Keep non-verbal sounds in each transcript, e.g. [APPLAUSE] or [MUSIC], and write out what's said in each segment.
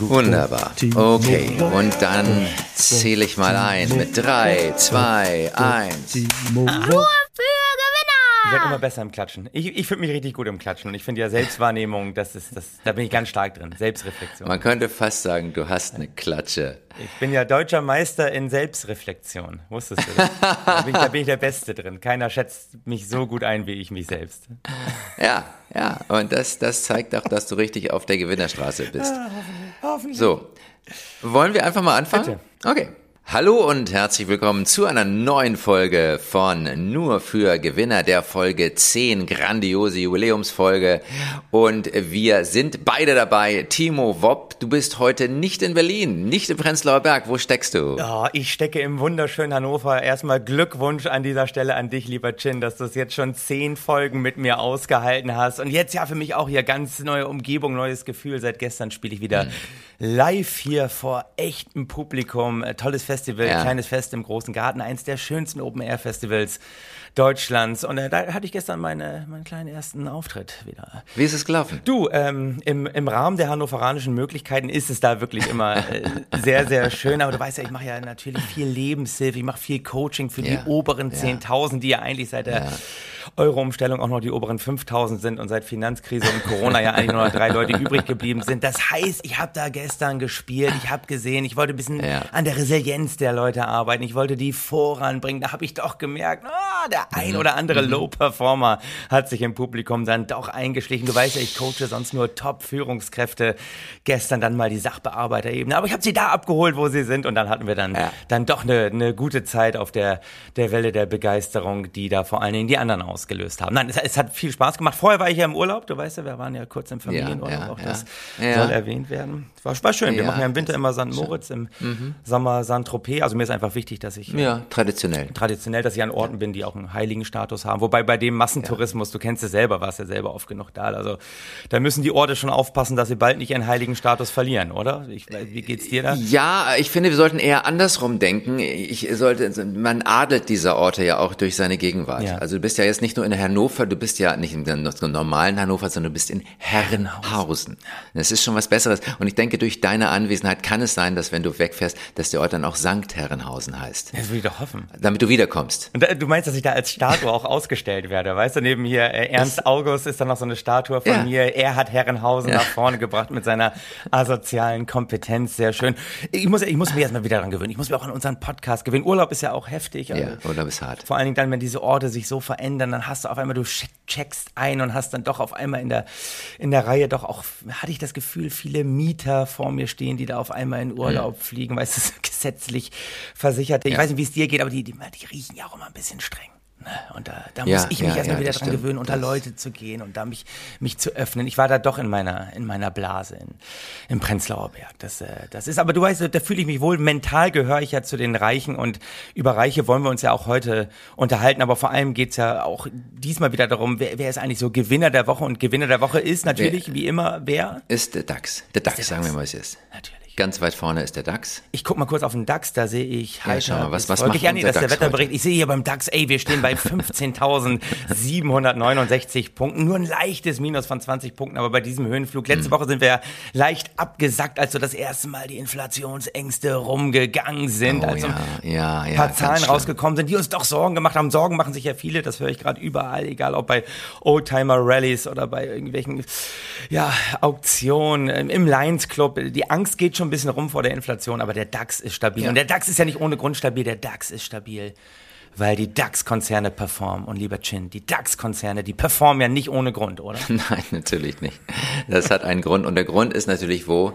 Wunderbar. Okay, und dann zähle ich mal ein mit 3, 2, 1. Gewinner! Ihr seid immer besser im Klatschen. Ich, ich finde mich richtig gut im Klatschen und ich finde ja Selbstwahrnehmung, das ist, das, da bin ich ganz stark drin. Selbstreflexion. Man könnte fast sagen, du hast eine Klatsche. Ich bin ja deutscher Meister in Selbstreflexion. Wusstest du das? Da bin, ich, da bin ich der Beste drin. Keiner schätzt mich so gut ein wie ich mich selbst. Ja, ja, und das, das zeigt auch, dass du richtig auf der Gewinnerstraße bist. Hoffentlich. So, wollen wir einfach mal anfangen? Bitte. Okay. Hallo und herzlich willkommen zu einer neuen Folge von Nur für Gewinner, der Folge 10, grandiose Jubiläumsfolge. Und wir sind beide dabei. Timo Wopp, du bist heute nicht in Berlin, nicht im Prenzlauer Berg. Wo steckst du? Oh, ich stecke im wunderschönen Hannover. Erstmal Glückwunsch an dieser Stelle an dich, lieber Chin, dass du es jetzt schon zehn Folgen mit mir ausgehalten hast. Und jetzt ja für mich auch hier ganz neue Umgebung, neues Gefühl. Seit gestern spiele ich wieder live hier vor echtem Publikum. Äh, Tolles Festival, Ja. kleines Fest im großen Garten, eins der schönsten Open-Air-Festivals Deutschlands. Und äh, da hatte ich gestern meine, meinen kleinen ersten Auftritt wieder. Wie ist es gelaufen? Du, ähm, im, im Rahmen der hannoveranischen Möglichkeiten ist es da wirklich immer äh, sehr, sehr schön. Aber du weißt ja, ich mache ja natürlich viel Lebenshilfe, ich mache viel Coaching für Ja, die oberen ja. 10.000, die ja eigentlich seit der Euro-Umstellung auch noch die oberen 5.000 sind und seit Finanzkrise und Corona ja eigentlich nur noch drei Leute übrig geblieben sind. Das heißt, ich habe da gestern gespielt, ich habe gesehen, ich wollte ein bisschen Ja. an der Resilienz der Leute arbeiten, ich wollte die voranbringen. Da habe ich doch gemerkt, ah, der Mhm. ein oder andere Low-Performer hat sich im Publikum dann doch eingeschlichen. Du weißt ja, ich coache sonst nur Top-Führungskräfte. Gestern dann mal die Sachbearbeiterebene. Aber ich habe sie da abgeholt, wo sie sind. Und dann hatten wir dann, Ja. dann doch eine, eine gute Zeit auf der, der Welle der Begeisterung, die da vor allen Dingen die anderen ausgelöst haben. Nein, es, es hat viel Spaß gemacht. Vorher war ich ja im Urlaub. Du weißt ja, wir waren ja kurz im Familienurlaub. ja, auch ja. das Ja. soll erwähnt werden. War, war schön. Wir machen ja im Winter das immer St. Moritz, im Sommer St. Tropez. Also mir ist einfach wichtig, dass ich Ja, traditionell. traditionell, dass ich an Orten bin, die auch einen heiligen Status haben. Wobei bei dem Massentourismus, du kennst es selber, warst ja selber oft genug da. Also da müssen die Orte schon aufpassen, dass sie bald nicht ihren heiligen Status verlieren, oder? Ich, wie geht's dir da? Ja, ich finde, wir sollten eher andersrum denken. Ich sollte, man adelt diese Orte ja auch durch seine Gegenwart. Ja. Also du bist ja jetzt nicht nur in Hannover, du bist ja nicht in dem normalen Hannover, sondern du bist in Herrenhausen. Das ist schon was Besseres. Und ich denke, durch deine Anwesenheit kann es sein, dass wenn du wegfährst, dass der Ort dann auch Sankt Herrenhausen heißt. Das will ich doch hoffen. Damit du wiederkommst. Und da, du meinst, dass ich da als Statue auch ausgestellt werde, weißt du? Neben hier äh, Ernst August ist da noch so eine Statue von Ja. mir. Er hat Herrenhausen nach vorne gebracht mit seiner asozialen Kompetenz. Sehr schön. Ich muss, ich muss mich erstmal wieder daran gewöhnen. Ich muss mich auch an unseren Podcast gewöhnen. Urlaub ist ja auch heftig. Ja, Also, oder bis hart. Vor allen Dingen dann, wenn diese Orte sich so verändern, dann hast du auf einmal, du check- checkst ein und hast dann doch auf einmal in der, in der Reihe doch auch, hatte ich das Gefühl, viele Mieter vor mir stehen, die da auf einmal in Urlaub fliegen, weil es ist [LAUGHS] gesetzlich versichert. Ich Ja. weiß nicht, wie es dir geht, aber die, die, die riechen ja auch immer ein bisschen streng. Ne? Und da, da Ja, muss ich mich ja, erstmal ja, wieder dran stimmt. gewöhnen, unter Leute zu gehen und da mich, mich zu öffnen. Ich war da doch in meiner, in meiner Blase in, im Prenzlauer Berg. Das, äh, das ist, aber du weißt, da fühle ich mich wohl. Mental gehöre ich ja zu den Reichen und über Reiche wollen wir uns ja auch heute unterhalten. Aber vor allem geht's ja auch diesmal wieder darum, wer, wer ist eigentlich so Gewinner der Woche? Und Gewinner der Woche ist natürlich, wie immer, wer? Ist der DAX. Der DAX, der sagen wir DAX. mal, es ist. Natürlich. Ganz weit vorne ist der DAX. Ich guck mal kurz auf den DAX, da sehe ich heiter schau mal, was- was macht ja, nee, das ist der Wetterbericht. Ich sehe hier beim DAX, ey, wir stehen bei [LAUGHS] 15.769 Punkten. Nur ein leichtes Minus von 20 Punkten, aber bei diesem Höhenflug. Hm. Letzte Woche sind wir ja leicht abgesackt, als so das erste Mal die Inflationsängste rumgegangen sind. Oh, als ja, ja, ein ja, paar Zahlen rausgekommen sind, die uns doch Sorgen gemacht haben. Sorgen machen sich ja viele, das höre ich gerade überall, egal ob bei Oldtimer-Rallies oder bei irgendwelchen ja, Auktionen, im- im Lions Club. Die Angst geht schon ein bisschen rum vor der Inflation, aber der DAX ist stabil. Ja. Und der DAX ist ja nicht ohne Grund stabil, der DAX ist stabil. Weil die DAX-Konzerne performen. Und lieber Chin, die DAX-Konzerne, die performen ja nicht ohne Grund, oder? [LAUGHS] Nein, natürlich nicht. Das hat einen Grund. Und der Grund ist natürlich wo?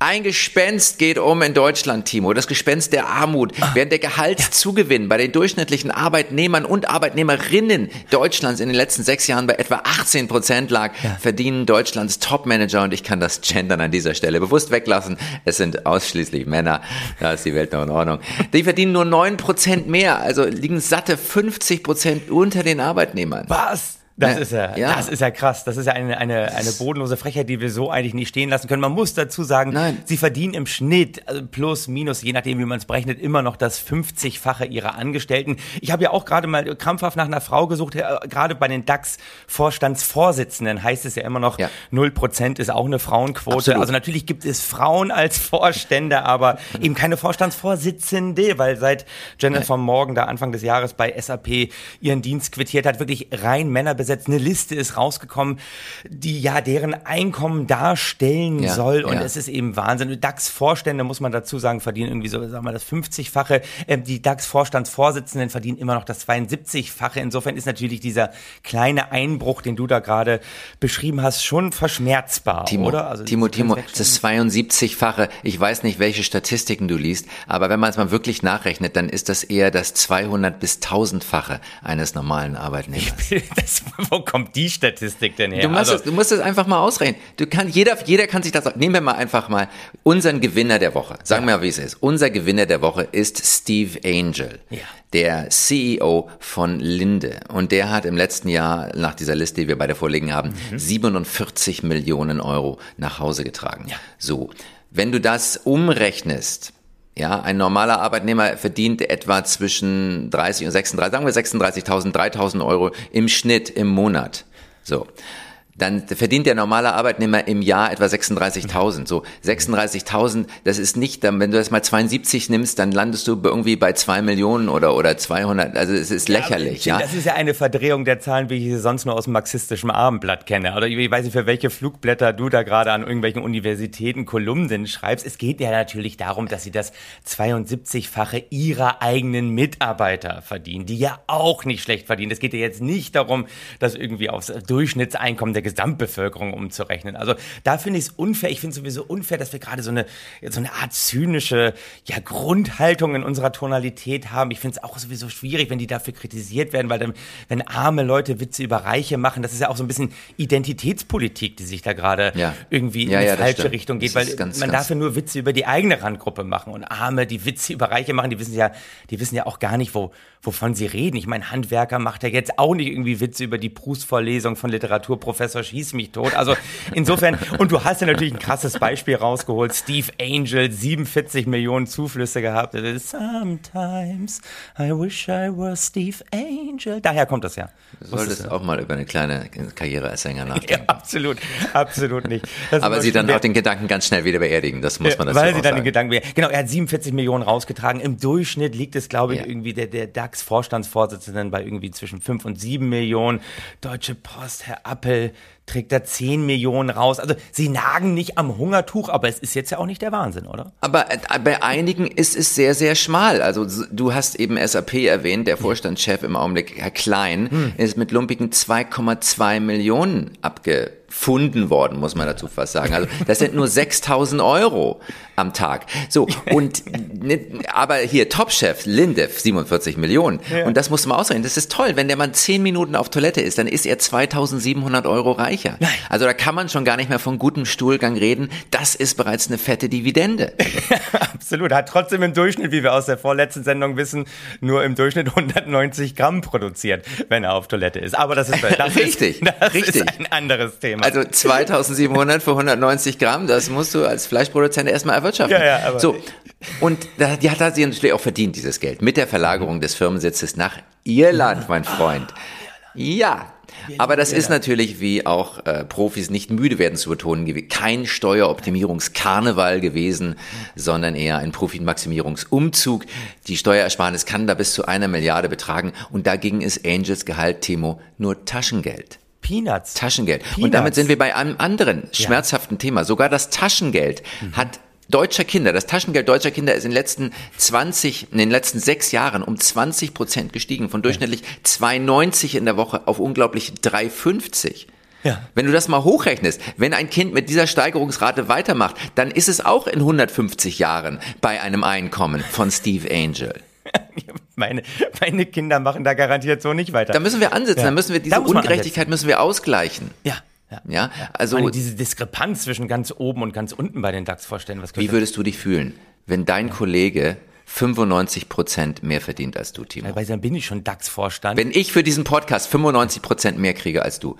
Ein Gespenst geht um in Deutschland, Timo. Das Gespenst der Armut. Während der Gehaltszugewinn bei den durchschnittlichen Arbeitnehmern und Arbeitnehmerinnen Deutschlands in den letzten sechs Jahren bei etwa 18 Prozent lag, verdienen Deutschlands Topmanager, und ich kann das Gendern an dieser Stelle bewusst weglassen, es sind ausschließlich Männer, da ist die Welt noch in Ordnung, die verdienen nur 9 Prozent mehr, also liegen satte 50 Prozent unter den Arbeitnehmern. Was? Das ist ja, ja, das ist ja krass. Das ist ja eine, eine, eine bodenlose Frechheit, die wir so eigentlich nicht stehen lassen können. Man muss dazu sagen, Nein. sie verdienen im Schnitt also plus, minus, je nachdem, wie man es berechnet, immer noch das 50-fache ihrer Angestellten. Ich habe ja auch gerade mal krampfhaft nach einer Frau gesucht, äh, gerade bei den DAX-Vorstandsvorsitzenden heißt es ja immer noch, null ja. Prozent ist auch eine Frauenquote. Absolut. Also natürlich gibt es Frauen als Vorstände, aber [LAUGHS] eben keine Vorstandsvorsitzende, weil seit Jennifer Morgan da Anfang des Jahres bei SAP ihren Dienst quittiert hat, wirklich rein Männer besetzt. Eine Liste ist rausgekommen, die ja deren Einkommen darstellen ja, soll. Und ja. es ist eben Wahnsinn. DAX-Vorstände, muss man dazu sagen, verdienen irgendwie so, sagen wir, das 50-fache. Ähm, die DAX-Vorstandsvorsitzenden verdienen immer noch das 72-fache. Insofern ist natürlich dieser kleine Einbruch, den du da gerade beschrieben hast, schon verschmerzbar, Timo, oder? Also Timo, Timo, das 72-fache. Ich weiß nicht, welche Statistiken du liest, aber wenn man es mal wirklich nachrechnet, dann ist das eher das 200 bis 1000-fache eines normalen Arbeitnehmers. [LAUGHS] Das [LAUGHS] wo kommt die Statistik denn her? Du musst, also, es, du musst es einfach mal ausrechnen. Du kann, jeder, jeder kann sich das, nehmen wir mal einfach mal unseren Gewinner der Woche. Sagen wir ja. mal, wie es ist. Unser Gewinner der Woche ist Steve Angel. Ja. Der CEO von Linde. Und der hat im letzten Jahr, nach dieser Liste, die wir beide vorliegen haben, mhm. 47 Millionen Euro nach Hause getragen. Ja. So. Wenn du das umrechnest, ja, ein normaler Arbeitnehmer verdient etwa zwischen 30 und 36, sagen wir 36.000, 3.000 Euro im Schnitt im Monat. So dann verdient der normale Arbeitnehmer im Jahr etwa 36.000. So 36.000, das ist nicht, wenn du das mal 72 nimmst, dann landest du irgendwie bei zwei Millionen oder oder 200. Also es ist lächerlich. Ja, ja. Das ist ja eine Verdrehung der Zahlen, wie ich sie sonst nur aus dem marxistischen Abendblatt kenne. Oder ich weiß nicht, für welche Flugblätter du da gerade an irgendwelchen Universitäten Kolumnen schreibst. Es geht ja natürlich darum, dass sie das 72-fache ihrer eigenen Mitarbeiter verdienen, die ja auch nicht schlecht verdienen. Es geht ja jetzt nicht darum, dass irgendwie aufs Durchschnittseinkommen der Gesamtbevölkerung umzurechnen. Also da finde ich es unfair. Ich finde sowieso unfair, dass wir gerade so eine, so eine Art zynische ja, Grundhaltung in unserer Tonalität haben. Ich finde es auch sowieso schwierig, wenn die dafür kritisiert werden, weil dann, wenn arme Leute Witze über Reiche machen, das ist ja auch so ein bisschen Identitätspolitik, die sich da gerade ja. irgendwie in ja, die ja, falsche Richtung geht, weil ganz, man ganz darf ja nur Witze über die eigene Randgruppe machen und Arme, die Witze über Reiche machen, die wissen ja, die wissen ja auch gar nicht, wo, wovon sie reden. Ich meine, Handwerker macht ja jetzt auch nicht irgendwie Witze über die Proust-Vorlesung von Literaturprofessor Schieß mich tot. Also insofern, und du hast ja natürlich ein krasses Beispiel rausgeholt. Steve Angel, 47 Millionen Zuflüsse gehabt. Sometimes I wish I was Steve Angel. Daher kommt das ja. Du solltest auch mal über eine kleine Karriere als Sänger nachdenken. Ja, absolut, absolut nicht. Das Aber sie dann auch den Gedanken ganz schnell wieder beerdigen, das muss man dazu Weil sie dann sagen. den Gedanken, genau, er hat 47 Millionen rausgetragen. Im Durchschnitt liegt es, glaube ich, ja. irgendwie der, der DAX-Vorstandsvorsitzenden bei irgendwie zwischen 5 und 7 Millionen. Deutsche Post, Herr Appel, trägt da 10 Millionen raus. Also sie nagen nicht am Hungertuch, aber es ist jetzt ja auch nicht der Wahnsinn, oder? Aber äh, bei einigen ist es sehr, sehr schmal. Also du hast eben SAP erwähnt, der Vorstandschef im Augenblick, Herr Klein, hm. ist mit lumpigen 2,2 Millionen abge gefunden worden, muss man dazu fast sagen. Also das sind nur [LAUGHS] 6000 Euro am Tag. So, und ne, aber hier Topchef, Lindev, 47 Millionen. Ja. Und das muss man ausrechnen. Das ist toll. Wenn der Mann 10 Minuten auf Toilette ist, dann ist er 2700 Euro reicher. Nein. Also da kann man schon gar nicht mehr von gutem Stuhlgang reden. Das ist bereits eine fette Dividende. [LAUGHS] Absolut. Hat trotzdem im Durchschnitt, wie wir aus der vorletzten Sendung wissen, nur im Durchschnitt 190 Gramm produziert, wenn er auf Toilette ist. Aber das ist, das [LAUGHS] richtig, ist, das richtig. ist ein anderes Thema. Also 2700 für 190 Gramm, das musst du als Fleischproduzent erstmal erwirtschaften. Ja, ja, aber so. Und da, die hat sie natürlich auch verdient, dieses Geld. Mit der Verlagerung des Firmensitzes nach Irland, mein Freund. Ja, aber das ist natürlich, wie auch äh, Profis nicht müde werden zu betonen, kein Steueroptimierungskarneval gewesen, sondern eher ein Profitmaximierungsumzug. Die Steuerersparnis kann da bis zu einer Milliarde betragen und dagegen ist Angels Gehalt, Timo, nur Taschengeld. Peanuts. Taschengeld. Peanuts. Und damit sind wir bei einem anderen schmerzhaften ja. Thema. Sogar das Taschengeld mhm. hat deutscher Kinder, das Taschengeld deutscher Kinder ist in den letzten 20, in den letzten sechs Jahren um 20 Prozent gestiegen, von durchschnittlich 2,90 in der Woche auf unglaublich 3,50. Ja. Wenn du das mal hochrechnest, wenn ein Kind mit dieser Steigerungsrate weitermacht, dann ist es auch in 150 Jahren bei einem Einkommen von Steve Angel. [LAUGHS] meine, meine Kinder machen da garantiert so nicht weiter. Da müssen wir ansetzen, ja. da müssen wir diese Ungerechtigkeit müssen wir ausgleichen. Ja. Ja, ja, also meine, diese Diskrepanz zwischen ganz oben und ganz unten bei den DAX-Vorständen. Wie würdest du dich fühlen, wenn dein. Kollege 95 Prozent mehr verdient als du, Timo. Weil dann bin ich schon DAX-Vorstand. Wenn ich für diesen Podcast 95 Prozent mehr kriege als du,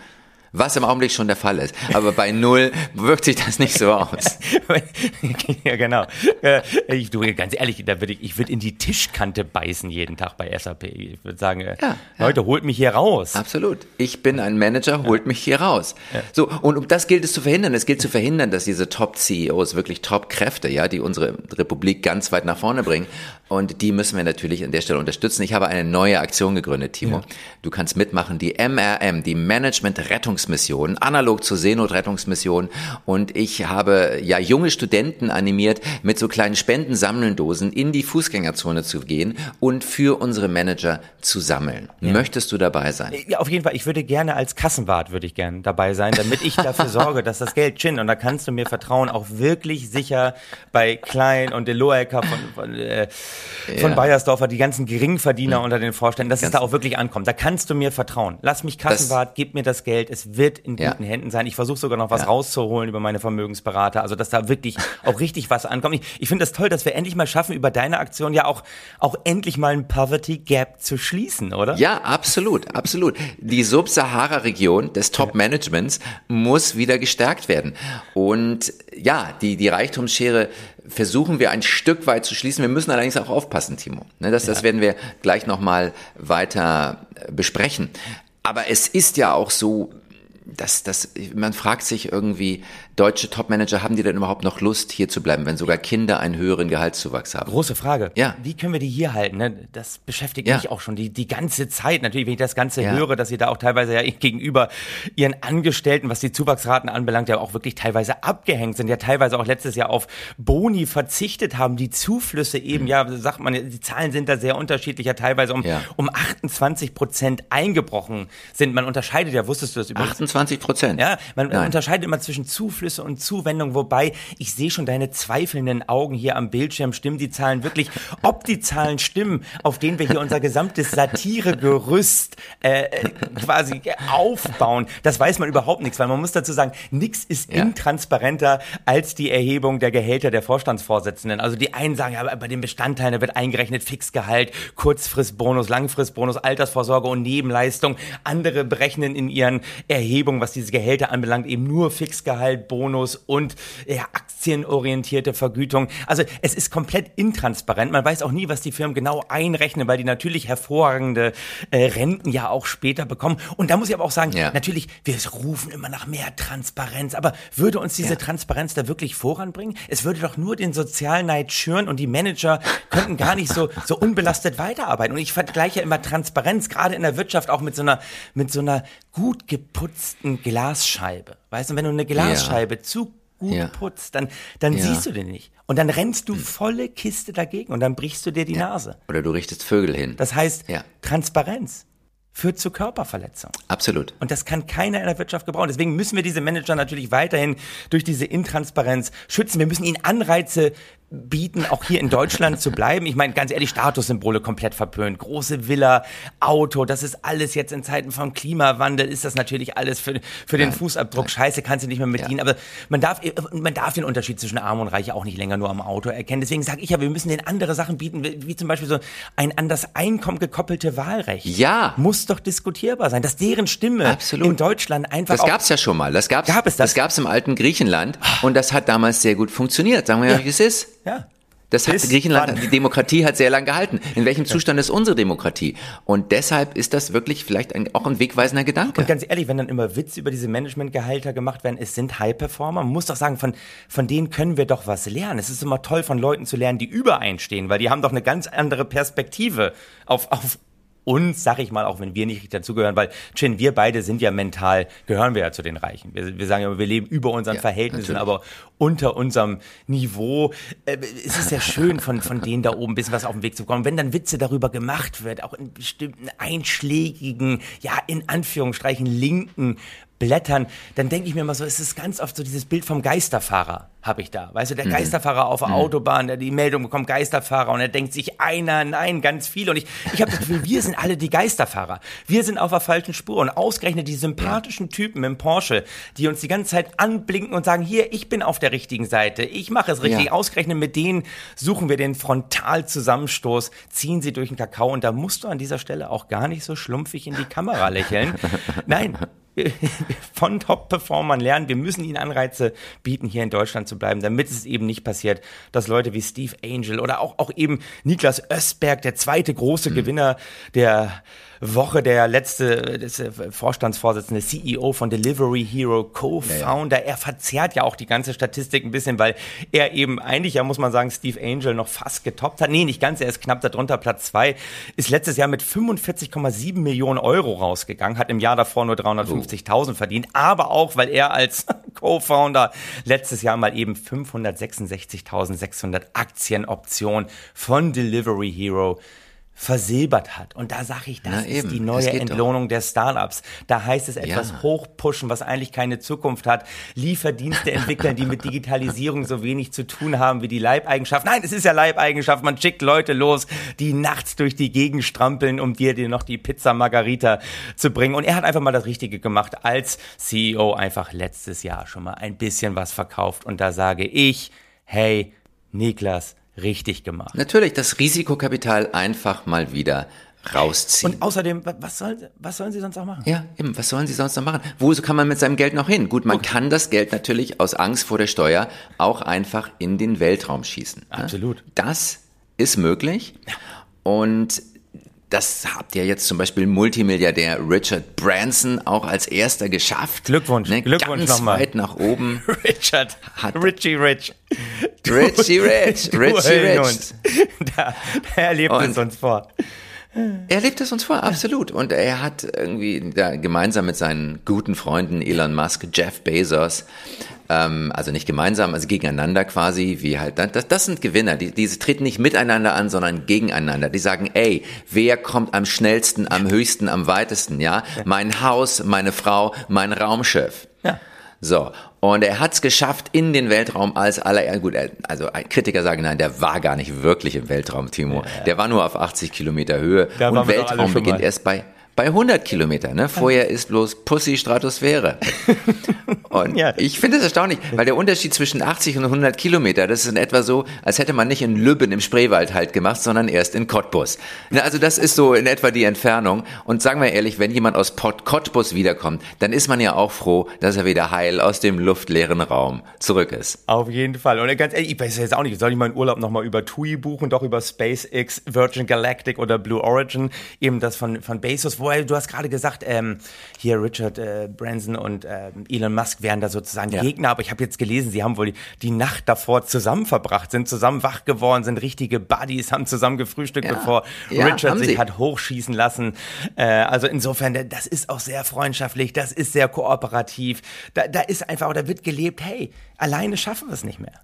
was im Augenblick schon der Fall ist. Aber bei null wirkt sich das nicht so aus. [LAUGHS] ja, genau. Äh, ich, du, ganz ehrlich, da würde ich, ich würde in die Tischkante beißen jeden Tag bei SAP. Ich würde sagen, äh, ja, Leute, ja. holt mich hier raus. Absolut. Ich bin ein Manager, holt mich hier raus. Ja. So, und um das gilt es zu verhindern. Es gilt zu verhindern, dass diese Top-CEOs, wirklich Top-Kräfte, ja, die unsere Republik ganz weit nach vorne bringen. Und die müssen wir natürlich an der Stelle unterstützen. Ich habe eine neue Aktion gegründet, Timo. Du kannst mitmachen, die MRM, die Management-Rettungs Rettungsmission, analog zur Seenotrettungsmission. Und ich habe ja junge Studenten animiert, mit so kleinen Spendensammelndosen in die Fußgängerzone zu gehen und für unsere Manager zu sammeln. Ja. Möchtest du dabei sein? Ja, auf jeden Fall. Ich würde gerne als Kassenwart würde ich gerne dabei sein, damit ich dafür sorge, dass das Geld chin und da kannst du mir vertrauen, auch wirklich sicher bei Klein und Deloecker von, von, äh, von ja. Bayersdorfer, die ganzen Geringverdiener mhm. unter den Vorständen, dass Ganz es da auch wirklich ankommt. Da kannst du mir vertrauen. Lass mich Kassenwart, gib mir das Geld. Es wird in guten ja. Händen sein. Ich versuche sogar noch was ja. rauszuholen über meine Vermögensberater, also dass da wirklich [LAUGHS] auch richtig was ankommt. Ich, ich finde das toll, dass wir endlich mal schaffen, über deine Aktion ja auch, auch endlich mal ein Poverty Gap zu schließen, oder? Ja, absolut, absolut. Die Sub-Sahara-Region des Top-Managements muss wieder gestärkt werden. Und ja, die, die Reichtumsschere versuchen wir ein Stück weit zu schließen. Wir müssen allerdings auch aufpassen, Timo. Ne, das, ja. das werden wir gleich nochmal weiter besprechen. Aber es ist ja auch so, dass, dass man fragt sich irgendwie, deutsche Topmanager, haben die denn überhaupt noch Lust, hier zu bleiben, wenn sogar Kinder einen höheren Gehaltszuwachs haben? Große Frage. Ja. Wie können wir die hier halten? Ne? Das beschäftigt ja. mich auch schon die, die ganze Zeit. Natürlich, wenn ich das Ganze ja. höre, dass sie da auch teilweise ja gegenüber ihren Angestellten, was die Zuwachsraten anbelangt, ja auch wirklich teilweise abgehängt sind, ja teilweise auch letztes Jahr auf Boni verzichtet haben, die Zuflüsse eben, mhm. ja, sagt man, die Zahlen sind da sehr unterschiedlich, ja teilweise um, ja. um 28 Prozent eingebrochen sind. Man unterscheidet ja, wusstest du das übrigens? 28 Prozent? Ja, man Nein. unterscheidet immer zwischen Einflüsse und Zuwendung, wobei ich sehe schon deine zweifelnden Augen hier am Bildschirm. Stimmen die Zahlen wirklich? Ob die Zahlen stimmen, auf denen wir hier unser gesamtes Satiregerüst äh, quasi aufbauen, das weiß man überhaupt nichts, weil man muss dazu sagen, nichts ist ja. intransparenter als die Erhebung der Gehälter der Vorstandsvorsitzenden. Also die einen sagen, ja, bei den Bestandteilen da wird eingerechnet Fixgehalt, Kurzfristbonus, Langfristbonus, Altersvorsorge und Nebenleistung. Andere berechnen in ihren Erhebungen, was diese Gehälter anbelangt, eben nur Fixgehalt, Bonus Bonus und ja, aktienorientierte Vergütung. Also es ist komplett intransparent. Man weiß auch nie, was die Firmen genau einrechnen, weil die natürlich hervorragende äh, Renten ja auch später bekommen. Und da muss ich aber auch sagen, ja. natürlich, wir rufen immer nach mehr Transparenz. Aber würde uns diese ja. Transparenz da wirklich voranbringen? Es würde doch nur den Sozialneid schüren und die Manager könnten gar nicht so, so unbelastet weiterarbeiten. Und ich vergleiche immer Transparenz, gerade in der Wirtschaft, auch mit so einer, mit so einer gut geputzten Glasscheibe. Weißt du, wenn du eine Glasscheibe ja. zu gut ja. putzt, dann, dann ja. siehst du den nicht. Und dann rennst du hm. volle Kiste dagegen und dann brichst du dir die Nase. Oder du richtest Vögel hin. Das heißt, Transparenz führt zu Körperverletzung. Absolut. Und das kann keiner in der Wirtschaft gebrauchen. Deswegen müssen wir diese Manager natürlich weiterhin durch diese Intransparenz schützen. Wir müssen ihnen Anreize bieten, auch hier in Deutschland zu bleiben. Ich meine, ganz ehrlich, Statussymbole komplett verpönt. Große Villa, Auto, das ist alles jetzt in Zeiten vom Klimawandel, ist das natürlich alles für, für den Fußabdruck. Scheiße, kannst du nicht mehr bedienen. Ja. Aber man darf, man darf den Unterschied zwischen Arm und Reich auch nicht länger nur am Auto erkennen. Deswegen sage ich ja, wir müssen den andere Sachen bieten, wie zum Beispiel so ein an das Einkommen gekoppelte Wahlrecht. Ja. Muss doch diskutierbar sein, dass deren Stimme Absolut. in Deutschland einfach. Das gab's ja schon mal. Das gab's, gab es das? das gab's im alten Griechenland. Und das hat damals sehr gut funktioniert. Sagen wir ja, wie es ist. Ja. Das hat Griechenland, die Demokratie hat sehr lange gehalten. In welchem Zustand ist unsere Demokratie? Und deshalb ist das wirklich vielleicht ein, auch ein wegweisender Gedanke. Und ganz ehrlich, wenn dann immer Witze über diese Managementgehalter gemacht werden, es sind High-Performer. Man muss doch sagen, von, von denen können wir doch was lernen. Es ist immer toll, von Leuten zu lernen, die übereinstehen, weil die haben doch eine ganz andere Perspektive auf, auf uns, sag ich mal, auch wenn wir nicht dazugehören, weil Chin, wir beide sind ja mental, gehören wir ja zu den Reichen. Wir, wir sagen ja, wir leben über unseren ja, Verhältnissen, natürlich. aber unter unserem Niveau. Äh, es ist ja schön, von, von denen da oben ein bisschen was auf den Weg zu bekommen. Wenn dann Witze darüber gemacht wird, auch in bestimmten einschlägigen, ja, in Anführungsstrichen linken blättern, dann denke ich mir immer so, es ist ganz oft so dieses Bild vom Geisterfahrer habe ich da. Weißt du, der mhm. Geisterfahrer auf der mhm. Autobahn, der die Meldung bekommt, Geisterfahrer und er denkt sich einer, nein, ganz viele und ich, ich habe das Gefühl, wir sind alle die Geisterfahrer. Wir sind auf der falschen Spur und ausgerechnet die sympathischen Typen im Porsche, die uns die ganze Zeit anblinken und sagen, hier, ich bin auf der richtigen Seite, ich mache es richtig. Ja. Ausgerechnet mit denen suchen wir den Frontalzusammenstoß, ziehen sie durch den Kakao und da musst du an dieser Stelle auch gar nicht so schlumpfig in die Kamera lächeln. Nein, [LAUGHS] von Top-Performern lernen. Wir müssen ihnen Anreize bieten, hier in Deutschland zu bleiben, damit es eben nicht passiert, dass Leute wie Steve Angel oder auch, auch eben Niklas Östberg, der zweite große mhm. Gewinner der Woche der letzte äh, Vorstandsvorsitzende, CEO von Delivery Hero, Co-Founder. Ja, ja. Er verzerrt ja auch die ganze Statistik ein bisschen, weil er eben eigentlich, ja muss man sagen, Steve Angel noch fast getoppt hat. Nee, nicht ganz, er ist knapp darunter, Platz zwei. Ist letztes Jahr mit 45,7 Millionen Euro rausgegangen, hat im Jahr davor nur 350.000 verdient, aber auch, weil er als [LAUGHS] Co-Founder letztes Jahr mal eben 566.600 Aktienoptionen von Delivery Hero versilbert hat. Und da sage ich, das Na, ist die neue Entlohnung doch. der Startups. Da heißt es etwas ja. hochpushen, was eigentlich keine Zukunft hat. Lieferdienste entwickeln, die mit Digitalisierung so wenig zu tun haben wie die Leibeigenschaft. Nein, es ist ja Leibeigenschaft. Man schickt Leute los, die nachts durch die Gegend strampeln, um dir, dir noch die Pizza Margarita zu bringen. Und er hat einfach mal das Richtige gemacht als CEO einfach letztes Jahr schon mal ein bisschen was verkauft. Und da sage ich, hey, Niklas, richtig gemacht. Natürlich, das Risikokapital einfach mal wieder rausziehen. Und außerdem, was, soll, was sollen sie sonst auch machen? Ja, eben, was sollen sie sonst noch machen? Wo kann man mit seinem Geld noch hin? Gut, man okay. kann das Geld natürlich aus Angst vor der Steuer auch einfach in den Weltraum schießen. Ne? Absolut. Ne? Das ist möglich. Und das habt ihr jetzt zum Beispiel Multimilliardär Richard Branson auch als erster geschafft. Glückwunsch, ne? Glückwunsch Ganz nochmal. weit nach oben. [LAUGHS] Richard, hat Richie Rich. Richie Rich, Richie Rich. [LAUGHS] Da, er lebt Und es uns vor. Er lebt es uns vor, absolut. Und er hat irgendwie da gemeinsam mit seinen guten Freunden Elon Musk, Jeff Bezos, ähm, also nicht gemeinsam, also gegeneinander quasi, wie halt, das, das sind Gewinner, die, die treten nicht miteinander an, sondern gegeneinander. Die sagen, ey, wer kommt am schnellsten, am höchsten, am weitesten, ja? Mein Haus, meine Frau, mein Raumschiff. Ja. So, und er hat es geschafft in den Weltraum als aller, gut, also Kritiker sagen, nein, der war gar nicht wirklich im Weltraum, Timo. Ja, ja. Der war nur auf 80 Kilometer Höhe da und Weltraum beginnt erst bei bei 100 Kilometern. Ne? Vorher ist bloß Pussy Stratosphäre. [LAUGHS] Und ja. ich finde es erstaunlich, weil der Unterschied zwischen 80 und 100 Kilometer, das ist in etwa so, als hätte man nicht in Lübben im Spreewald halt gemacht, sondern erst in Cottbus. Also das ist so in etwa die Entfernung. Und sagen wir ehrlich, wenn jemand aus Port Cottbus wiederkommt, dann ist man ja auch froh, dass er wieder heil aus dem luftleeren Raum zurück ist. Auf jeden Fall. Und ganz ehrlich, ich weiß jetzt auch nicht, soll ich meinen Urlaub nochmal über TUI buchen, doch über SpaceX, Virgin Galactic oder Blue Origin, eben das von, von Bezos, wo vorher, du hast gerade gesagt, ähm, hier Richard äh, Branson und äh, Elon Musk wären da sozusagen ja. Gegner, aber ich habe jetzt gelesen, sie haben wohl die, die, Nacht davor zusammen verbracht, sind zusammen wach geworden, sind richtige Buddies, haben zusammen gefrühstückt, ja. bevor ja, Richard sich hat hochschießen lassen. Äh, also insofern, das ist auch sehr freundschaftlich, das ist sehr kooperativ. Da, da ist einfach, da wird gelebt, hey, alleine schaffen wir es nicht mehr.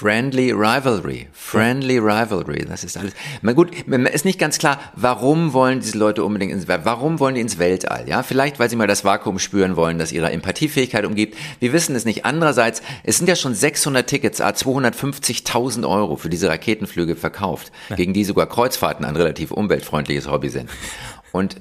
Friendly Rivalry. Friendly Rivalry. Das ist alles. Na gut, ist nicht ganz klar, warum wollen diese Leute unbedingt ins Weltall? Warum wollen die ins Weltall? Ja, vielleicht, weil sie mal das Vakuum spüren wollen, das ihrer Empathiefähigkeit umgibt. Wir wissen es nicht. Andererseits, es sind ja schon 600 Tickets, 250.000 Euro für diese Raketenflüge verkauft, ja. gegen die sogar Kreuzfahrten ein relativ umweltfreundliches Hobby sind. Und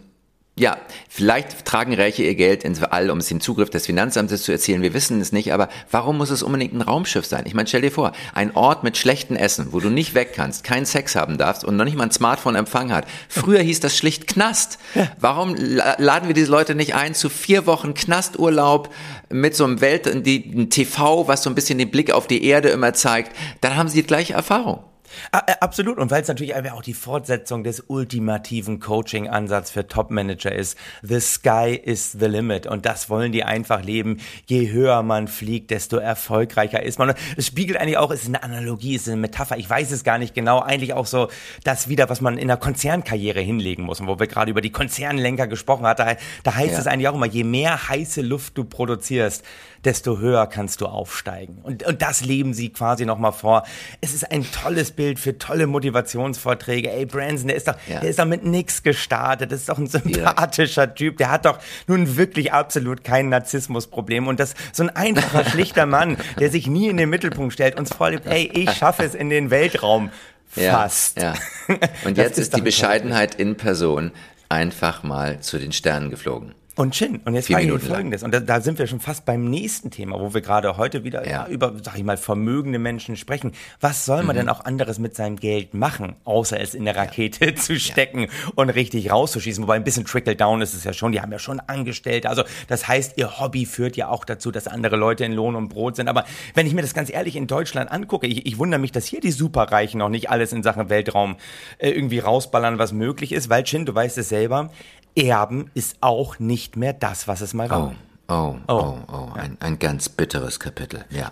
ja, vielleicht tragen Reiche ihr Geld ins All, um es den Zugriff des Finanzamtes zu erzielen. Wir wissen es nicht, aber warum muss es unbedingt ein Raumschiff sein? Ich meine, stell dir vor, ein Ort mit schlechtem Essen, wo du nicht weg kannst, keinen Sex haben darfst und noch nicht mal ein Smartphone Empfang hat. Früher hieß das schlicht Knast. Warum laden wir diese Leute nicht ein zu vier Wochen Knasturlaub mit so einem Welt, die, ein TV, was so ein bisschen den Blick auf die Erde immer zeigt? Dann haben sie die gleiche Erfahrung. Äh, absolut. Und weil es natürlich einfach auch die Fortsetzung des ultimativen Coaching-Ansatz für Top-Manager ist. The sky is the limit. Und das wollen die einfach leben. Je höher man fliegt, desto erfolgreicher ist man. Es spiegelt eigentlich auch, es ist eine Analogie, es ist eine Metapher. Ich weiß es gar nicht genau. Eigentlich auch so das wieder, was man in der Konzernkarriere hinlegen muss. Und wo wir gerade über die Konzernlenker gesprochen hatten, da, da heißt ja. es eigentlich auch immer, je mehr heiße Luft du produzierst, desto höher kannst du aufsteigen. Und, und das leben sie quasi nochmal vor. Es ist ein tolles Leitbild für tolle Motivationsvorträge. Ey, Branson, der ist doch, Ja. der ist doch mit nix gestartet. Das ist doch ein sympathischer Typ. Der hat doch nun wirklich absolut kein Narzissmusproblem. Und das, so ein einfacher, [LAUGHS] schlichter Mann, der sich nie in den Mittelpunkt stellt, uns vorlebt, ey, ich schaffe es in den Weltraum. Fast. Ja, ja. [LAUGHS] Und jetzt ist ist die Bescheidenheit in Person einfach mal zu den Sternen geflogen. Und Chin, und jetzt frage ich. Folgendes, und da, da sind wir schon fast beim nächsten Thema, wo wir gerade heute wieder Ja. ja. über, sag ich mal, vermögende Menschen sprechen. Was soll Mhm. man denn auch anderes mit seinem Geld machen, außer es in eine Rakete [LAUGHS] zu stecken und richtig rauszuschießen? Wobei ein bisschen Trickle-Down ist es ja schon, die haben ja schon Angestellte. Also das heißt, ihr Hobby führt ja auch dazu, dass andere Leute in Lohn und Brot sind. Aber wenn ich mir das ganz ehrlich in Deutschland angucke, ich, ich wundere mich, dass hier die Superreichen noch nicht alles in Sachen Weltraum äh, irgendwie rausballern, was möglich ist, weil Chin, du weißt es selber, Erben ist auch nicht mehr das, was es mal war. Oh, oh, oh, oh, ein, ein ganz bitteres Kapitel. Ja,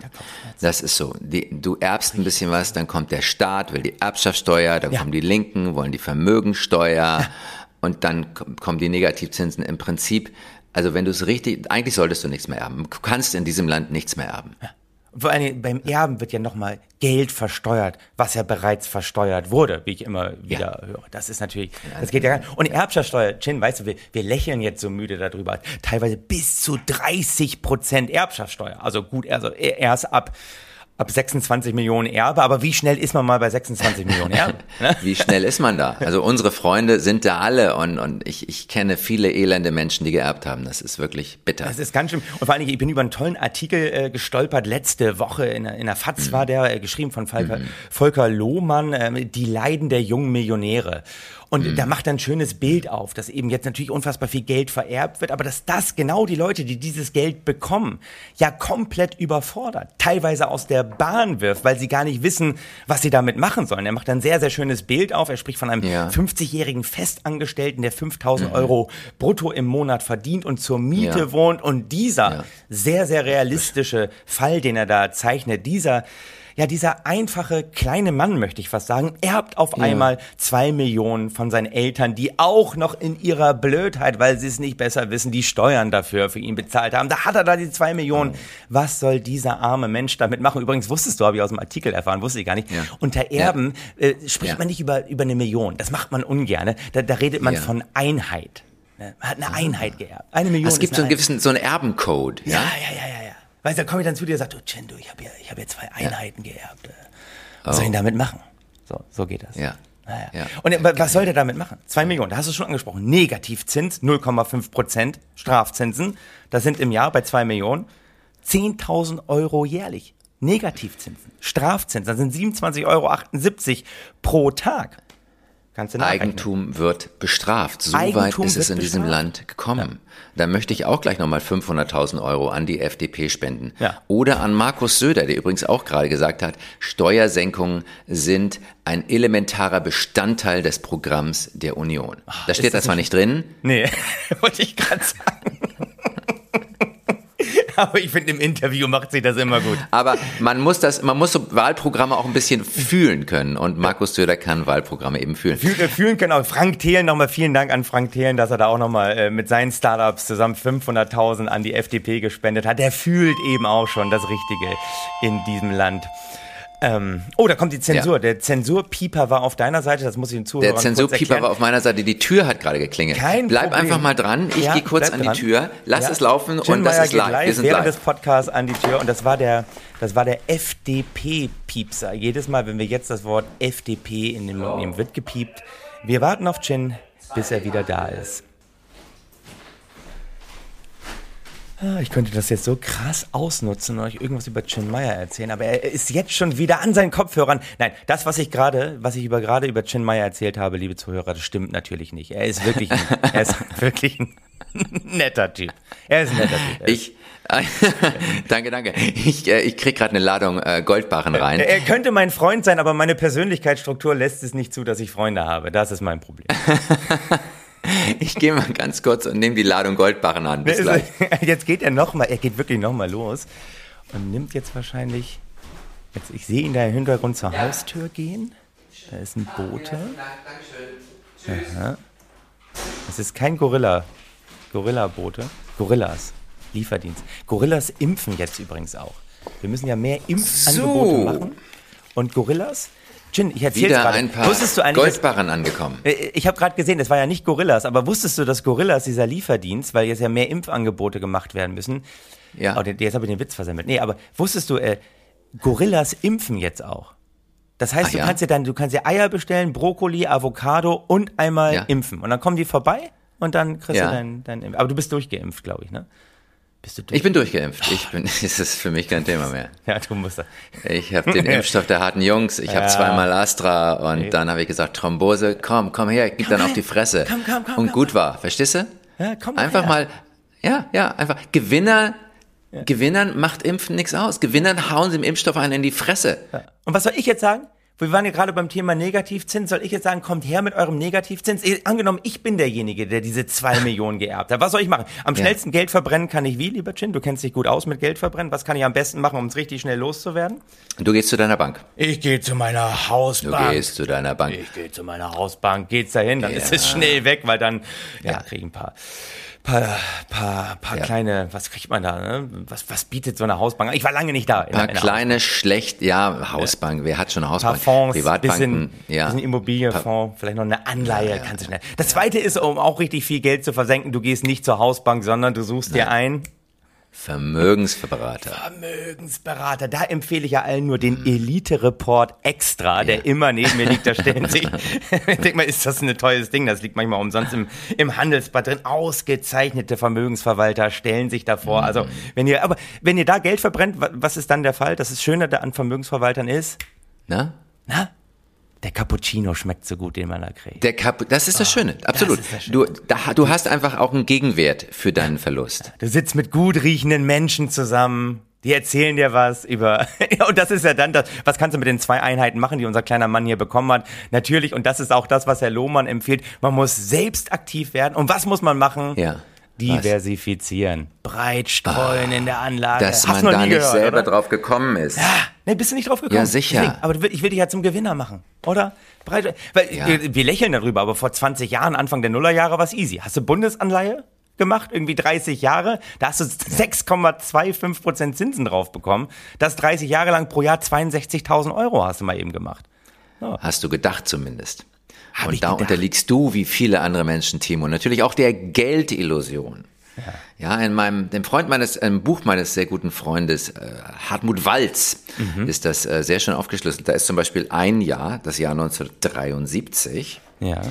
das ist so. Die, du erbst ein bisschen was, dann kommt der Staat, will die Erbschaftssteuer, dann Ja. kommen die Linken, wollen die Vermögensteuer und dann kom- kommen die Negativzinsen. Im Prinzip, also wenn du es richtig, eigentlich solltest du nichts mehr erben. Du kannst in diesem Land nichts mehr erben. Vor allem beim Erben wird ja nochmal Geld versteuert, was ja bereits versteuert wurde, wie ich immer wieder höre. Das ist natürlich, das geht ja gar nicht. Und Erbschaftssteuer, Chin, weißt du, wir, wir lächeln jetzt so müde darüber. Teilweise bis zu 30 Prozent Erbschaftssteuer. Also gut, also erst ab, ab 26 Millionen Erbe. Aber wie schnell ist man mal bei 26 Millionen Erbe? [LAUGHS] Ne? Wie schnell ist man da? Also unsere Freunde sind da alle und, und ich, ich kenne viele elende Menschen, die geerbt haben. Das ist wirklich bitter. Das ist ganz schlimm. Und vor allen Dingen, ich bin über einen tollen Artikel äh, gestolpert. Letzte Woche in, der- in der FAZ war der, äh, geschrieben von Volker, Volker Lohmann, ähm, Die Leiden der jungen Millionäre. Und da macht er ein schönes Bild auf, dass eben jetzt natürlich unfassbar viel Geld vererbt wird, aber dass das genau die Leute, die dieses Geld bekommen, ja komplett überfordert, teilweise aus der Bahn wirft, weil sie gar nicht wissen, was sie damit machen sollen. Er macht ein sehr, sehr schönes Bild auf. Er spricht von einem Ja. 50-jährigen Festangestellten, der 5000 Euro brutto im Monat verdient und zur Miete Ja. wohnt. Und dieser Ja. sehr, sehr realistische Fall, den er da zeichnet, dieser, ja, dieser einfache kleine Mann, möchte ich fast sagen, erbt auf einmal zwei Millionen von seinen Eltern, die auch noch in ihrer Blödheit, weil sie es nicht besser wissen, die Steuern dafür für ihn bezahlt haben. Da hat er da die zwei Millionen. Was soll dieser arme Mensch damit machen? Übrigens wusstest du, habe ich aus dem Artikel erfahren, wusste ich gar nicht. Ja. Unter Erben äh, spricht Ja. man nicht über, über eine Million. Das macht man ungern. Da, da redet man Ja. von Einheit. ne? Man hat eine Einheit geerbt. Eine Million es gibt so eine einen gewissen, so einen Erbencode, ja, ja? ja, ja, ja, ja. Weißt du, da komme ich dann zu dir und sage, du, Chen, du, ich habe ja, ich hab ja zwei Einheiten geerbt. äh. Was soll ich denn damit machen? So, so geht das. Oh. Ja. Naja. Ja. Und äh, was soll der damit machen? Zwei Millionen, da hast du es schon angesprochen. Negativzins, 0,5 Prozent, Strafzinsen. Das sind im Jahr bei zwei Millionen 10.000 Euro jährlich. Negativzinsen, Strafzinsen, das sind 27,78 Euro pro Tag. Eigentum wird bestraft. So Eigentum weit ist es in diesem bestraft. Land gekommen. Da möchte ich auch gleich nochmal 500.000 Euro an die FDP spenden. Ja. Oder an Markus Söder, der übrigens auch gerade gesagt hat, Steuersenkungen sind ein elementarer Bestandteil des Programms der Union. Da steht das zwar nicht drin, Nee, [LAUGHS] wollte ich gerade sagen. [LAUGHS] Aber ich finde, im Interview macht sie das immer gut. aber man muss das, man muss so Wahlprogramme auch ein bisschen fühlen können. Und Markus Söder kann Wahlprogramme eben fühlen. Fühl- äh, Fühlen können auch Frank Thelen, nochmal vielen Dank an Frank Thelen, dass er da auch nochmal äh, mit seinen Startups zusammen 500.000 an die FDP gespendet hat. Der fühlt eben auch schon das Richtige in diesem Land. Ähm, oh, da kommt die Zensur. Ja. Der Zensurpieper war auf deiner Seite, das muss ich den Zuhörern Der Zensurpieper war auf meiner Seite. Die Tür hat gerade geklingelt. Kein Bleib Problem. einfach mal dran. Ich Ja, gehe kurz an die dran. Tür. Lass Ja. es laufen Jim und das Meyer ist geht live. Wir sind während live. des Podcasts an die Tür und das war der, das war der FDP-Piepser. Jedes Mal, wenn wir jetzt das Wort FDP in den Mund nehmen, wird gepiept. Wir warten auf Chin, bis er wieder da ist. Ah, Ich könnte das jetzt so krass ausnutzen und euch irgendwas über Chin Meyer erzählen, aber er ist jetzt schon wieder an seinen Kopfhörern. Nein, das, was ich gerade, was ich über, gerade über Chin Meyer erzählt habe, liebe Zuhörer, das stimmt natürlich nicht. Er ist wirklich, ein, [LAUGHS] er ist wirklich ein netter Typ. Er ist ein netter Typ. Er Ich, [LAUGHS] danke, danke. Ich, äh, ich krieg gerade eine Ladung äh, Goldbarren rein. Er könnte mein Freund sein, aber meine Persönlichkeitsstruktur lässt es nicht zu, dass ich Freunde habe. Das ist mein Problem. [LAUGHS] [LAUGHS] Ich gehe mal ganz kurz und nehme die Ladung Goldbarren an. Bis gleich. [LAUGHS] Jetzt geht er nochmal, er geht wirklich nochmal los und nimmt jetzt wahrscheinlich, jetzt, ich sehe ihn da im Hintergrund zur Haustür gehen. Da ist ein Bote. Aha. Das ist kein Gorilla, Gorilla-Bote. Gorillas, Lieferdienst. Gorillas impfen jetzt übrigens auch. Wir müssen ja mehr Impfangebote So. machen. Und Gorillas Chin, ich erzähl's Wieder gerade. ein paar Wusstest du eigentlich, Goldbarren angekommen. Äh, Ich habe gerade gesehen, das war ja nicht Gorillas, aber wusstest du, dass Gorillas, dieser Lieferdienst, weil jetzt ja mehr Impfangebote gemacht werden müssen, Ja. oh, jetzt habe ich den Witz versemmelt. Nee, aber wusstest du, äh, Gorillas impfen jetzt auch. Das heißt, Ach du ja? kannst dir dann, du kannst dir Eier bestellen, Brokkoli, Avocado und einmal Ja. impfen. Und dann kommen die vorbei und dann kriegst Ja. du dein, dein Impf. Aber du bist durchgeimpft, glaube ich, ne? Bist du durch? Ich bin durchgeimpft. Ich bin, [LAUGHS] es ist für mich kein Thema mehr. ja, du musst. da- Ich habe den [LAUGHS] Impfstoff der harten Jungs. Ich habe Ja. zweimal Astra und dann habe ich gesagt, Thrombose, komm, komm her, gib dann auf die Fresse. Komm, komm, komm, und komm, gut war, verstehst du? Ja, komm einfach her. mal, ja, ja, einfach Gewinner. Gewinnern macht Impfen nichts aus. Gewinnern hauen sie im Impfstoff einen in die Fresse. Und was soll ich jetzt sagen? Wir waren ja gerade beim Thema Negativzins. Soll ich jetzt sagen, kommt her mit eurem Negativzins? Angenommen, ich bin derjenige, der diese zwei [LAUGHS] Millionen geerbt hat. Was soll ich machen? Am Ja. schnellsten Geld verbrennen kann ich wie, lieber Chin? Du kennst dich gut aus mit Geld verbrennen. Was kann ich am besten machen, um es richtig schnell loszuwerden? Du gehst zu deiner Bank. Ich gehe zu meiner Du Hausbank. gehst zu deiner Bank. Ich gehe zu meiner Hausbank, geht's dahin, dann Ja. ist es schnell weg, weil dann ja, Ja. krieg ich ein paar paar, paar, paar Ja. kleine, was kriegt man da? Ne? Was, was bietet so eine Hausbank? Ich war lange nicht da. in Ein paar kleine, schlecht, ja, Hausbank. Wer hat schon eine paar Hausbank? Fonds, Privatbanken, bisschen, ja. bisschen Immobilienfonds, vielleicht noch eine Anleihe, kannst du schnell. Das zweite ist, um auch richtig viel Geld zu versenken, du gehst nicht zur Hausbank, sondern du suchst dir einen Vermögensberater. Vermögensberater. Da empfehle ich ja allen nur den Elite-Report Extra, der immer neben mir liegt. Da stellen [LAUGHS] sich, ich denk mal, ist das ein tolles Ding. Das liegt manchmal umsonst im, im Handelsblatt drin. Ausgezeichnete Vermögensverwalter stellen sich davor. Also, wenn ihr, aber wenn ihr da Geld verbrennt, wa- was ist dann der Fall? Das ist Schöne an Vermögensverwaltern ist, Na? na, der Cappuccino schmeckt so gut, den man da kriegt. Der Kap das ist das Schöne, absolut. Ah, ist das Du, da, du hast einfach auch einen Gegenwert für deinen Verlust. Du sitzt mit gut riechenden Menschen zusammen. Die erzählen dir was über, [LAUGHS] und das ist ja dann das, was kannst du mit den zwei Einheiten machen, die unser kleiner Mann hier bekommen hat? Natürlich, und das ist auch das, was Herr Lohmann empfiehlt, man muss selbst aktiv werden. Und was muss man machen? Ja. Diversifizieren. Breit streuen in der Anlage. Dass Hast man da nicht gehört, selber oder? drauf gekommen ist. Ah, nee, bist du nicht drauf gekommen? Ja, sicher. Deswegen, aber ich will dich ja zum Gewinner machen, oder? Breit, weil Ja. wir, wir lächeln darüber, aber vor 20 Jahren, Anfang der Nullerjahre, war es easy. Hast du Bundesanleihe gemacht, irgendwie 30 Jahre, da hast du 6,25 Prozent Zinsen drauf bekommen. Das 30 Jahre lang pro Jahr 62.000 Euro hast du mal eben gemacht. Hast du gedacht zumindest. Hab Und da gedacht. unterliegst du, wie viele andere Menschen, Timo, natürlich auch der Geldillusion. Ja, in meinem, dem Freund meines, im Buch meines sehr guten Freundes, äh, Hartmut Walz, Mhm. ist das äh, sehr schön aufgeschlüsselt. Da ist zum Beispiel ein Jahr, das Jahr 1973, Ja.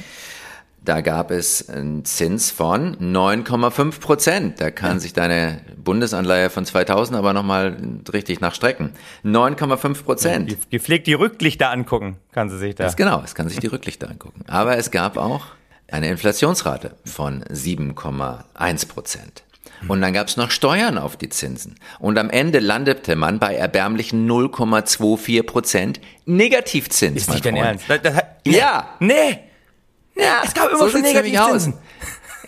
Da gab es einen Zins von 9,5 Prozent. Da kann sich deine Bundesanleihe von 2000 aber nochmal richtig nachstrecken. 9,5 Prozent. Gepflegt die Rücklichter angucken, kann sie sich da. Das genau, es kann sich die Rücklichter angucken. Aber es gab auch eine Inflationsrate von 7,1 Prozent. Und dann gab es noch Steuern auf die Zinsen. Und am Ende landete man bei erbärmlichen 0,24 Prozent Negativzins. Ist nicht dein. Ernst? Das, das, nee. Ja. Nee. Ja, Es gab immer so schon Negativzinsen.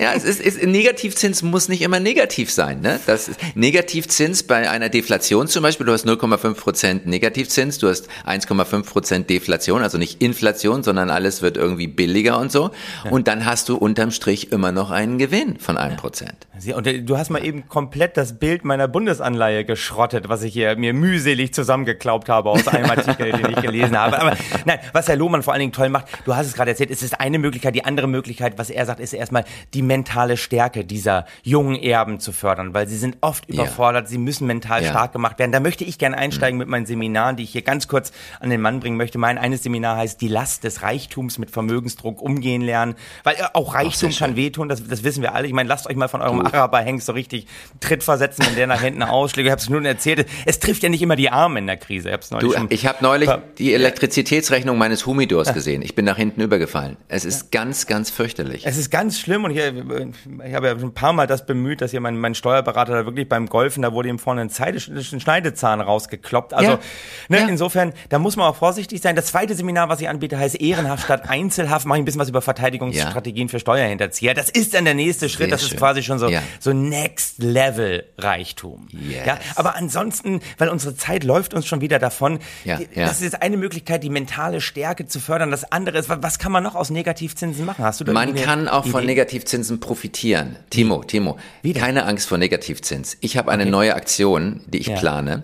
Ja, es ist, ist, Negativzins muss nicht immer negativ sein. Ne? Das ist, Negativzins bei einer Deflation zum Beispiel, du hast 0,5 Prozent Negativzins, du hast 1,5 Prozent Deflation, also nicht Inflation, sondern alles wird irgendwie billiger und so. Und dann hast du unterm Strich immer noch einen Gewinn von einem Prozent. Und äh, du hast mal eben komplett das Bild meiner Bundesanleihe geschrottet, was ich hier mir mühselig zusammengeklaubt habe aus einem Artikel, den ich gelesen habe. Aber nein, was Herr Lohmann vor allen Dingen toll macht, du hast es gerade erzählt, es ist eine Möglichkeit. Die andere Möglichkeit, was er sagt, ist erstmal die mentale Stärke dieser jungen Erben zu fördern, weil sie sind oft Ja. überfordert, sie müssen mental Ja. stark gemacht werden. Da möchte ich gerne einsteigen mit meinen Seminaren, die ich hier ganz kurz an den Mann bringen möchte. Mein eines Seminar heißt Die Last des Reichtums mit Vermögensdruck umgehen lernen, weil äh, auch Reichtum sehr kann wehtun, das, das wissen wir alle. Ich meine, lasst euch mal von eurem Araberhengst so richtig Tritt versetzen, wenn der nach hinten ausschlägt. Ich habe es nun erzählt, es trifft ja nicht immer die Arme in der Krise. Ich hab's neulich Du, ich habe neulich die Elektrizitätsrechnung meines Humidors gesehen. Ich bin nach hinten übergefallen. Es ist ganz, ganz fürchterlich. Es ist ganz schlimm und ich, ich habe ja schon ein paar Mal das bemüht, dass hier mein, mein Steuerberater da wirklich beim Golfen, da wurde ihm vorne ein, Zeide, ein Schneidezahn rausgekloppt. Also Ja. ne, Ja. insofern, da muss man auch vorsichtig sein. Das zweite Seminar, was ich anbiete, heißt Ehrenhaft statt [LAUGHS] Einzelhaft. Mache ich ein bisschen was über Verteidigungsstrategien für Steuerhinterzieher. Das ist dann der nächste Schritt. Sehr das ist schön. quasi schon so, Ja. so Next Level Reichtum. Yes. Ja, aber ansonsten, weil unsere Zeit läuft uns schon wieder davon. Ja, ja. Das ist jetzt eine Möglichkeit, die mentale Stärke zu fördern. Das andere ist, was kann man noch aus Negativzinsen machen? Hast du da Man kann auch von Idee? Negativzinsen profitieren. Timo, Timo, Wie denn? keine Angst vor Negativzins. Ich habe eine neue Aktion, die ich Ja. plane.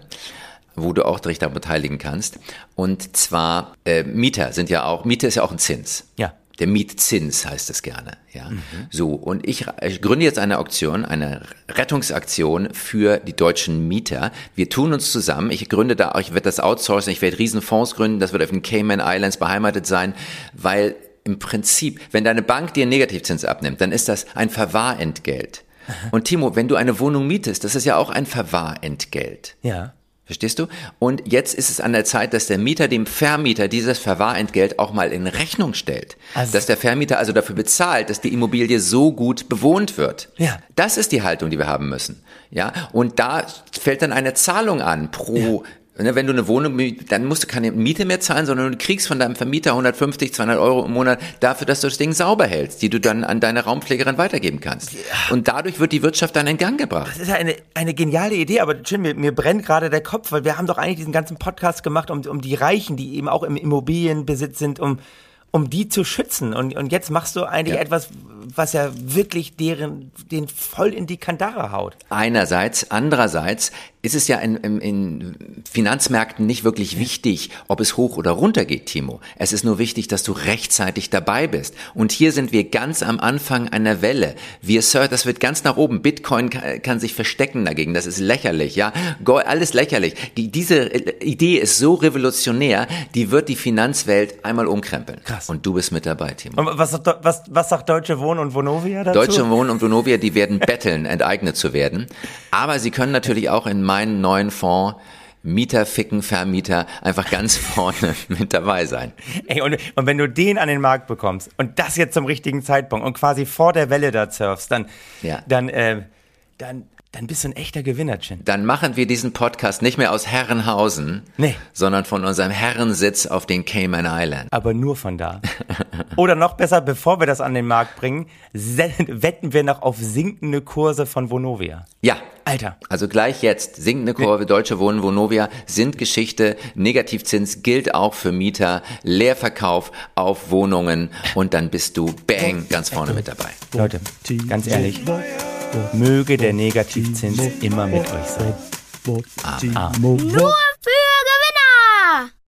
wo du auch dich daran beteiligen kannst. Und zwar, äh, Mieter sind ja auch, Miete ist ja auch ein Zins. Ja. Der Mietzins heißt es gerne, ja. So. Und ich, ich gründe jetzt eine Auktion, eine Rettungsaktion für die deutschen Mieter. Wir tun uns zusammen. Ich gründe da, ich werde das outsourcen, ich werde Riesenfonds gründen, das wird auf den Cayman Islands beheimatet sein, weil im Prinzip, wenn deine Bank dir einen Negativzins abnimmt, dann ist das ein Verwahrentgelt. Und Timo, wenn du eine Wohnung mietest, das ist ja auch ein Verwahrentgelt. Ja. Verstehst du? Und jetzt ist es an der Zeit, dass der Mieter dem Vermieter dieses Verwahrentgelt auch mal in Rechnung stellt. Also- dass der Vermieter also dafür bezahlt, dass die Immobilie so gut bewohnt wird. Ja. Das ist die Haltung, die wir haben müssen. Ja. Und da fällt dann eine Zahlung an pro Ne, Wenn du eine Wohnung, dann musst du keine Miete mehr zahlen, sondern du kriegst von deinem Vermieter 150, 200 Euro im Monat dafür, dass du das Ding sauber hältst, die du dann an deine Raumpflegerin weitergeben kannst. Und dadurch wird die Wirtschaft dann in Gang gebracht. Das ist ja eine, eine geniale Idee, aber Jim, mir, mir brennt gerade der Kopf, weil wir haben doch eigentlich diesen ganzen Podcast gemacht, um, um die Reichen, die eben auch im Immobilienbesitz sind, um, um die zu schützen. Und, und jetzt machst du eigentlich Ja. etwas, was ja wirklich deren, den voll in die Kandare haut. Einerseits, andererseits ist es ja in, in, in Finanzmärkten nicht wirklich wichtig, ob es hoch oder runter geht, Timo. Es ist nur wichtig, dass du rechtzeitig dabei bist. Und hier sind wir ganz am Anfang einer Welle. Wir, Sir, das wird ganz nach oben. Bitcoin kann, kann sich verstecken dagegen. Das ist lächerlich, ja. Go, alles lächerlich. Die, diese äh, Idee ist so revolutionär, die wird die Finanzwelt einmal umkrempeln. Krass. Und du bist mit dabei, Timo. Und was, sagt- was, was sagt Deutsche Wohnen und Vonovia dazu? Deutsche Wohnen und Vonovia, die werden betteln, [LAUGHS] enteignet zu werden. Aber sie können natürlich auch in meinen neuen Fonds Mieter ficken, Vermieter einfach ganz [LAUGHS] vorne mit dabei sein. Ey, und, und wenn du den an den Markt bekommst und das jetzt zum richtigen Zeitpunkt und quasi vor der Welle da surfst, dann, Ja. dann, äh, dann, dann bist du ein echter Gewinner, Chin. Dann machen wir diesen Podcast nicht mehr aus Herrenhausen, Nee. sondern von unserem Herrensitz auf den Cayman Island. Aber nur von da. [LAUGHS] Oder noch besser, bevor wir das an den Markt bringen, wetten wir noch auf sinkende Kurse von Vonovia. Ja. Alter. Also gleich jetzt, sinkende Kurve, Deutsche Wohnen, Vonovia sind Geschichte, Negativzins gilt auch für Mieter, Leerverkauf auf Wohnungen und dann bist du bang ganz vorne mit dabei. Leute, ganz ehrlich, möge der Negativzins immer mit euch sein. Nur für Gewinner!